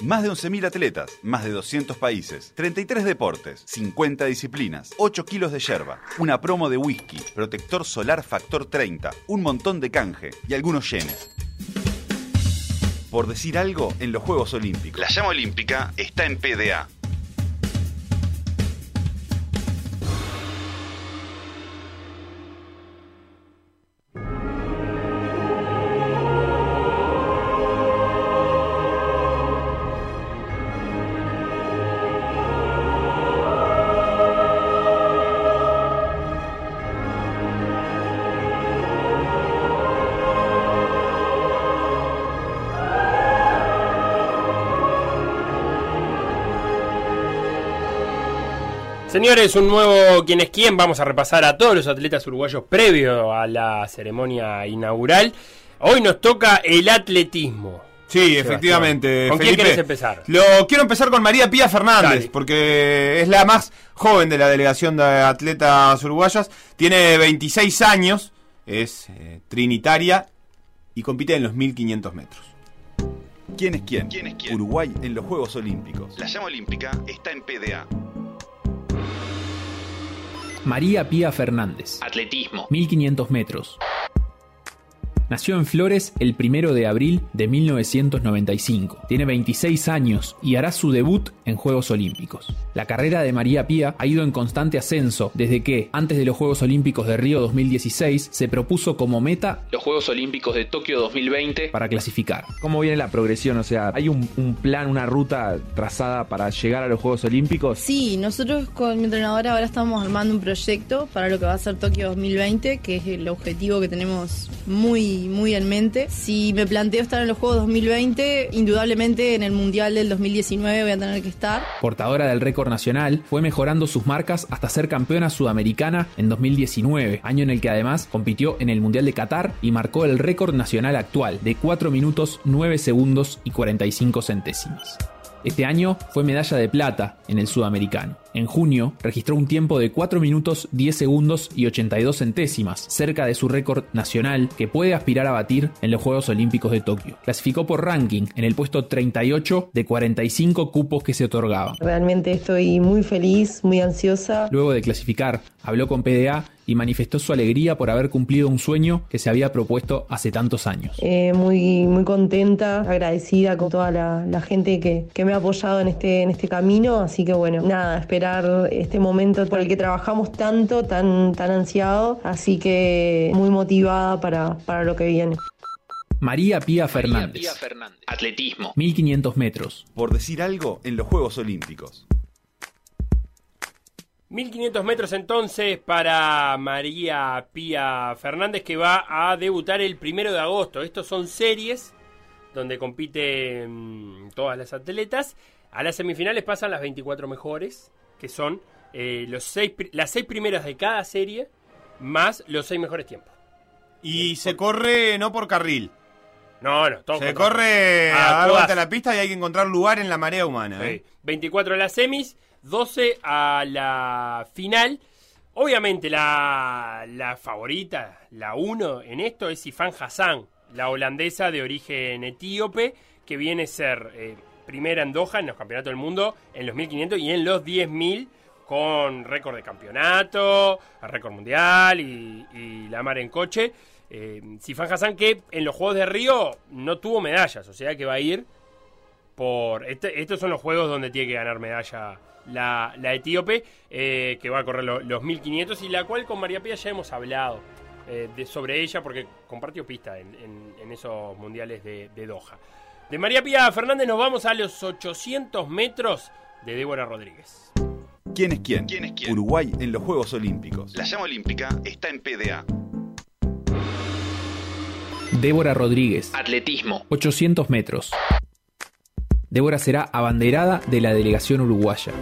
Más de 11.000 atletas, más de 200 países, 33 deportes, 50 disciplinas, 8 kilos de yerba, una promo de whisky, protector solar factor 30, un montón de canje y algunos yenes. Por decir algo, en los Juegos Olímpicos. La llama olímpica está en PDA. Señores, un nuevo quién es quién. Vamos a repasar a todos los atletas uruguayos previo a la ceremonia inaugural. Hoy nos toca el atletismo. Sí, efectivamente. ¿Con quién quieres empezar? Lo quiero empezar con María Pía Fernández, Dale. porque es la más joven de la delegación de atletas uruguayas. Tiene 26 años, es eh, trinitaria y compite en los 1500 metros. ¿Quién es quién? Uruguay en los Juegos Olímpicos. La llama olímpica está en PDA. María Pía Fernández. Atletismo. 1500 metros. Nació en Flores el 1 de abril de 1995. Tiene 26 años y hará su debut en Juegos Olímpicos. La carrera de María Pía ha ido en constante ascenso desde que, antes de los Juegos Olímpicos de Río 2016, se propuso como meta Los Juegos Olímpicos de Tokio 2020. para clasificar. ¿Cómo viene la progresión? O sea, ¿hay un, un plan, una ruta trazada para llegar a los Juegos Olímpicos? Sí, nosotros con mi entrenadora ahora estamos armando un proyecto para lo que va a ser Tokio 2020, que es el objetivo que tenemos muy, muy en mente. Si me planteo estar en los Juegos 2020, indudablemente en el Mundial del 2019 voy a tener que estar. Portadora del récord nacional, fue mejorando sus marcas hasta ser campeona sudamericana en 2019, año en el que además compitió en el Mundial de Qatar y marcó el récord nacional actual de 4 minutos 9 segundos y 45 centésimas. Este año fue medalla de plata en el sudamericano. En junio registró un tiempo de 4 minutos 10 segundos y 82 centésimas, cerca de su récord nacional que puede aspirar a batir en los Juegos Olímpicos de Tokio. Clasificó por ranking en el puesto 38 de 45 cupos que se otorgaban. Realmente estoy muy feliz, muy ansiosa. Luego de clasificar, habló con PDA y manifestó su alegría por haber cumplido un sueño que se había propuesto hace tantos años. Eh, muy, muy contenta, agradecida con toda la, la gente que, que me ha apoyado en este, en este camino. Así que bueno, nada, este momento por el que trabajamos tanto, tan, tan ansiado. Así que muy motivada para, para lo que viene. María Pía María Fernández, Pía Fernández. Atletismo. 1500 metros. Por decir algo, en los Juegos Olímpicos. 1500 metros entonces para María Pía Fernández que va a debutar el primero de agosto. Estos son series donde compiten mm, todas las atletas. A las semifinales pasan las 24 mejores, que son eh, los seis, las seis primeras de cada serie más los seis mejores tiempos. Y se corre no por carril, No, no, todo se corre A a dar todas. vuelta a la pista y hay que encontrar lugar en la marea humana. Sí. ¿eh? 24 a las semis, 12 a la final. Obviamente la, la favorita, la 1 en esto es Ifan Hassan, la holandesa de origen etíope, que viene a ser eh, primera en Doha en los campeonatos del mundo en los 1500 y en los 10.000 con récord de campeonato, récord mundial y, la mar en coche. Eh, Sifan Hassan que en los Juegos de Río no tuvo medallas, o sea que va a ir por este- estos son los juegos donde tiene que ganar medalla la, la etíope eh, que va a correr lo- los 1500 y la cual con María Pía ya hemos hablado eh, de, sobre ella porque compartió pista en, en- en esos mundiales de, de Doha de María Pía Fernández nos vamos a los 800 metros de Débora Rodríguez ¿Quién es quién? Uruguay en los Juegos Olímpicos. La llama olímpica está en PDA. Débora Rodríguez, Atletismo. 800 metros. Débora será abanderada de la delegación uruguaya.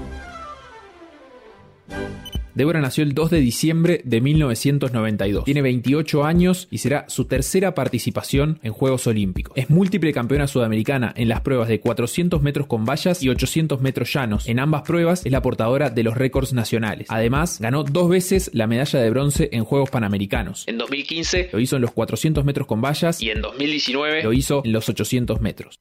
Débora nació el 2 de diciembre de 1992. Tiene 28 años y será su tercera participación en Juegos Olímpicos. Es múltiple campeona sudamericana en las pruebas de 400 metros con vallas y 800 metros llanos. En ambas pruebas es la portadora de los récords nacionales. Además, ganó dos veces la medalla de bronce en Juegos Panamericanos. En 2015 Lo hizo en los 400 metros con vallas y en 2019 lo hizo en los 800 metros.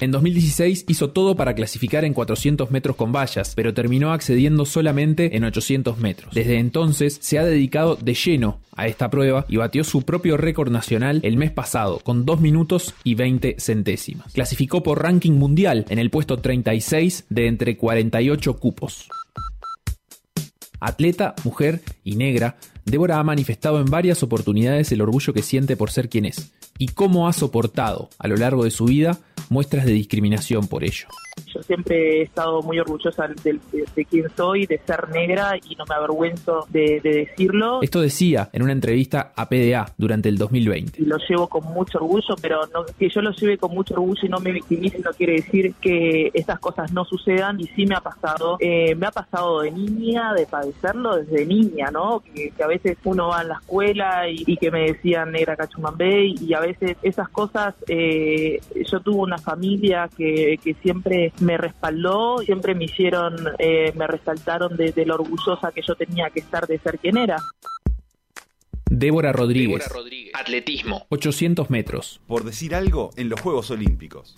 En 2016 hizo todo para clasificar en 400 metros con vallas, pero terminó accediendo solamente en 800 metros. Desde entonces se ha dedicado de lleno a esta prueba y batió su propio récord nacional el mes pasado con 2 minutos y 20 centésimas. Clasificó por ranking mundial en el puesto 36 de entre 48 cupos. Atleta, mujer y negra, Débora ha manifestado en varias oportunidades el orgullo que siente por ser quien es y cómo ha soportado a lo largo de su vida muestras de discriminación por ello. Yo siempre he estado muy orgullosa de, de, de quién soy, de ser negra y no me avergüenzo de, de, decirlo. Esto decía en una entrevista a PDA durante el 2020. Y lo llevo con mucho orgullo, pero no, que yo lo lleve con mucho orgullo y no me victimice no quiere decir que estas cosas no sucedan y sí me ha pasado. Eh, me ha pasado de niña, de padecerlo desde niña, ¿no? Que, que a veces uno va a la escuela y, y que me decían negra cachumambé y a veces esas cosas, eh, yo tuve una familia que, que siempre me respaldó, siempre me hicieron, eh, me resaltaron de, de, lo orgullosa que yo tenía que estar de ser quien era. Débora Rodríguez. Débora Rodríguez. Atletismo. 800 metros. Por decir algo, en los Juegos Olímpicos.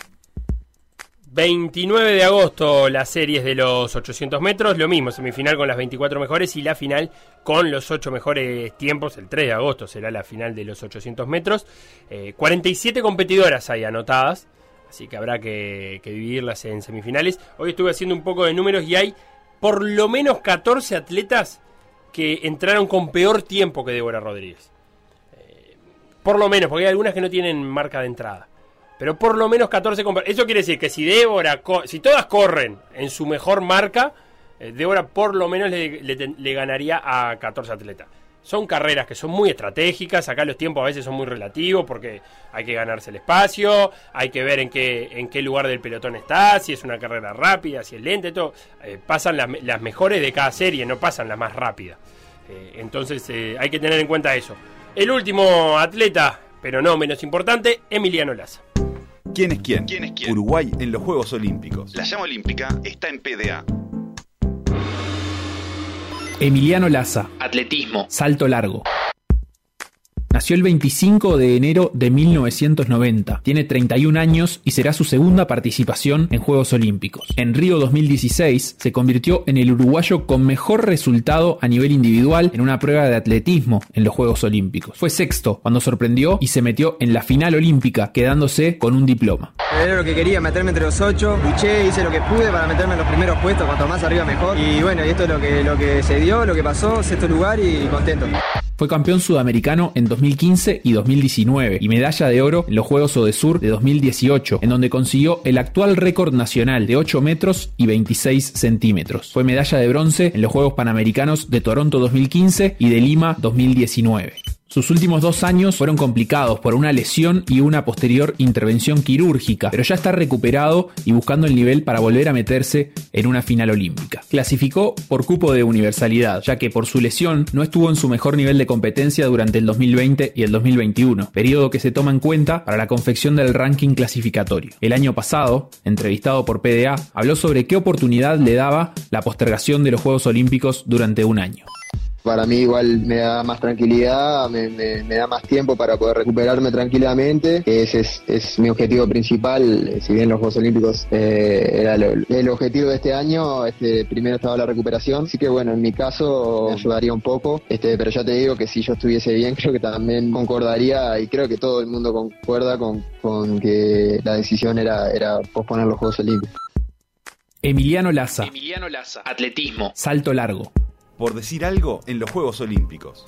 29 de agosto las series de los 800 metros, lo mismo, semifinal con las 24 mejores y la final con los 8 mejores tiempos, el 3 de agosto será la final de los 800 metros. Eh, 47 competidoras hay anotadas, así que habrá que, que, dividirlas en semifinales. Hoy estuve haciendo un poco de números y hay por lo menos 14 atletas que entraron con peor tiempo que Débora Rodríguez. Eh, por lo menos, porque hay algunas que no tienen marca de entrada. Pero por lo menos 14 Eso quiere decir que si Débora, si todas corren en su mejor marca, eh, Débora por lo menos le, ganaría a 14 atletas. Son carreras que son muy estratégicas, acá los tiempos a veces son muy relativos porque hay que ganarse el espacio, hay que ver en qué, en qué lugar del pelotón está, si es una carrera rápida, si es lenta, todo. Eh, pasan las, las, mejores de cada serie, no pasan las más rápidas. Eh, entonces eh, hay que tener en cuenta eso. El último atleta, pero no menos importante, Emiliano Laza. ¿Quién es quién? ¿Quién es quién? Uruguay en los Juegos Olímpicos. La llama olímpica está en PDA. Emiliano Laza. Atletismo. Salto largo. Nació el 25 de enero de 1990. Tiene 31 años y será su segunda participación en Juegos Olímpicos. En Río 2016 se convirtió en el uruguayo con mejor resultado a nivel individual en una prueba de atletismo en los Juegos Olímpicos. Fue sexto cuando sorprendió y se metió en la final olímpica, quedándose con un diploma. Era lo que quería, meterme entre los ocho. Luché, hice lo que pude para meterme en los primeros puestos, cuanto más arriba mejor. Y bueno, esto es lo que, lo que se dio, lo que pasó, sexto lugar y contento. Fue campeón sudamericano en 2015 y 2019 y medalla de oro en los Juegos Odesur de 2018, en donde consiguió el actual récord nacional de 8 metros y 26 centímetros. Fue medalla de bronce en los Juegos Panamericanos de Toronto 2015 y de Lima 2019. Sus últimos dos años fueron complicados por una lesión y una posterior intervención quirúrgica, pero ya está recuperado y buscando el nivel para volver a meterse en una final olímpica. Clasificó por cupo de universalidad, ya que por su lesión no estuvo en su mejor nivel de competencia durante el 2020 y el 2021, periodo que se toma en cuenta para la confección del ranking clasificatorio. El año pasado, entrevistado por PDA, habló sobre qué oportunidad le daba la postergación de los Juegos Olímpicos durante un año para mí igual me da más tranquilidad, me, me, me, da más tiempo para poder recuperarme tranquilamente. Ese es, es mi objetivo principal, si bien los Juegos Olímpicos eh, era lo, el objetivo de este año, este, primero estaba la recuperación, así que bueno, en mi caso me ayudaría un poco, este, pero ya te digo que si yo estuviese bien, creo que también concordaría y creo que todo el mundo concuerda con, con que la decisión era, era posponer los Juegos Olímpicos. Emiliano Laza. Emiliano Laza. Atletismo. Salto largo por decir algo, en los Juegos Olímpicos.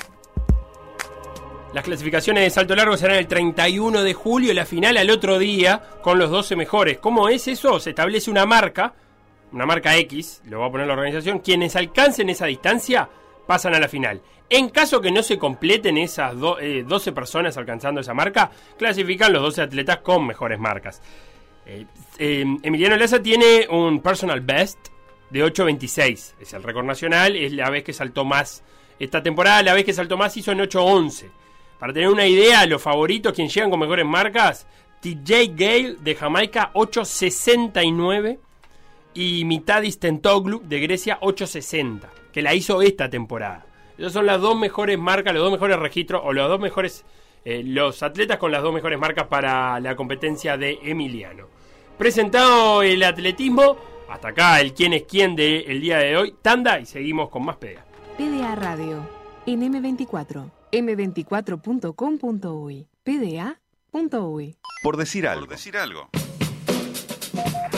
Las clasificaciones de salto largo serán el 31 de julio y la final al otro día con los 12 mejores. ¿Cómo es eso? Se establece una marca, una marca X, lo va a poner la organización. Quienes alcancen esa distancia pasan a la final. En caso que no se completen esas do, eh, 12 personas alcanzando esa marca, clasifican los 12 atletas con mejores marcas. Eh, eh, Emiliano Laza tiene un personal best de 8.26. Es el récord nacional, es la vez que saltó más esta temporada, la vez que saltó más hizo en 8.11. Para tener una idea, los favoritos, quien llegan con mejores marcas, TJ Gale de Jamaica 8.69 y Mitadis Tentoglu de Grecia 8.60, que la hizo esta temporada. Esas son las dos mejores marcas, los dos mejores registros o los dos mejores, eh, los atletas con las dos mejores marcas para la competencia de Emiliano. presentado el atletismo. Hasta acá el quién es quién del el día de hoy. Tanda y seguimos con más PDA. PDA Radio en M24, m24.com.uy, pda.uy. Por decir algo. Por decir algo.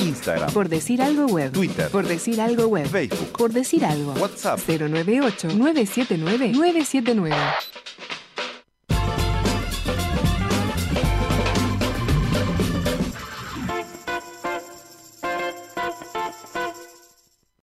Instagram. Por decir algo web. Twitter. Por decir algo web. Facebook. Por decir algo. WhatsApp. 098 979 979.